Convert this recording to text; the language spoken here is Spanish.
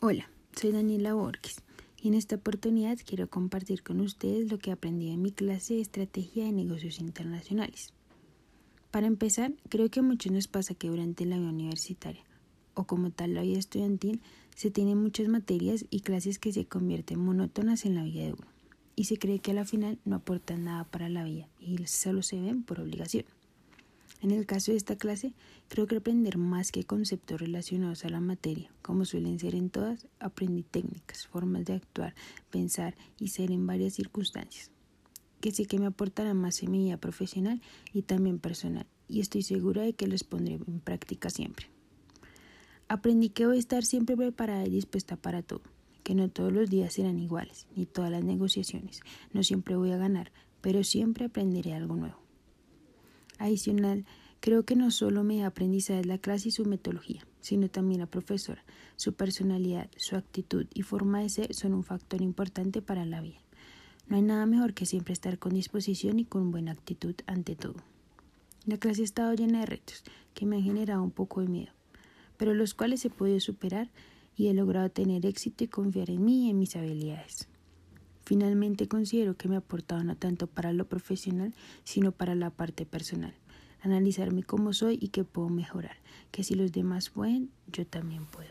Hola, soy Daniela Borges y en esta oportunidad quiero compartir con ustedes lo que aprendí en mi clase de Estrategia de Negocios Internacionales. Para empezar, creo que a muchos nos pasa que durante la vida universitaria o como tal la vida estudiantil se tienen muchas materias y clases que se convierten monótonas en la vida de uno y se cree que a la final no aportan nada para la vida y solo se ven por obligación. En el caso de esta clase, creo que aprender más que conceptos relacionados a la materia, como suelen ser en todas, aprendí técnicas, formas de actuar, pensar y ser en varias circunstancias, que sé que me aportarán más en mi vida profesional y también personal, y estoy segura de que los pondré en práctica siempre. Aprendí que voy a estar siempre preparada y dispuesta para todo, que no todos los días serán iguales, ni todas las negociaciones, no siempre voy a ganar, pero siempre aprenderé algo nuevo. Adicional, creo que no solo me da aprendizaje la clase y su metodología, sino también la profesora. Su personalidad, su actitud y forma de ser son un factor importante para la vida. No hay nada mejor que siempre estar con disposición y con buena actitud ante todo. La clase ha estado llena de retos que me han generado un poco de miedo, pero los cuales he podido superar y he logrado tener éxito y confiar en mí y en mis habilidades. Finalmente considero que me ha aportado no tanto para lo profesional, sino para la parte personal. Analizarme cómo soy y qué puedo mejorar, que si los demás pueden, yo también puedo.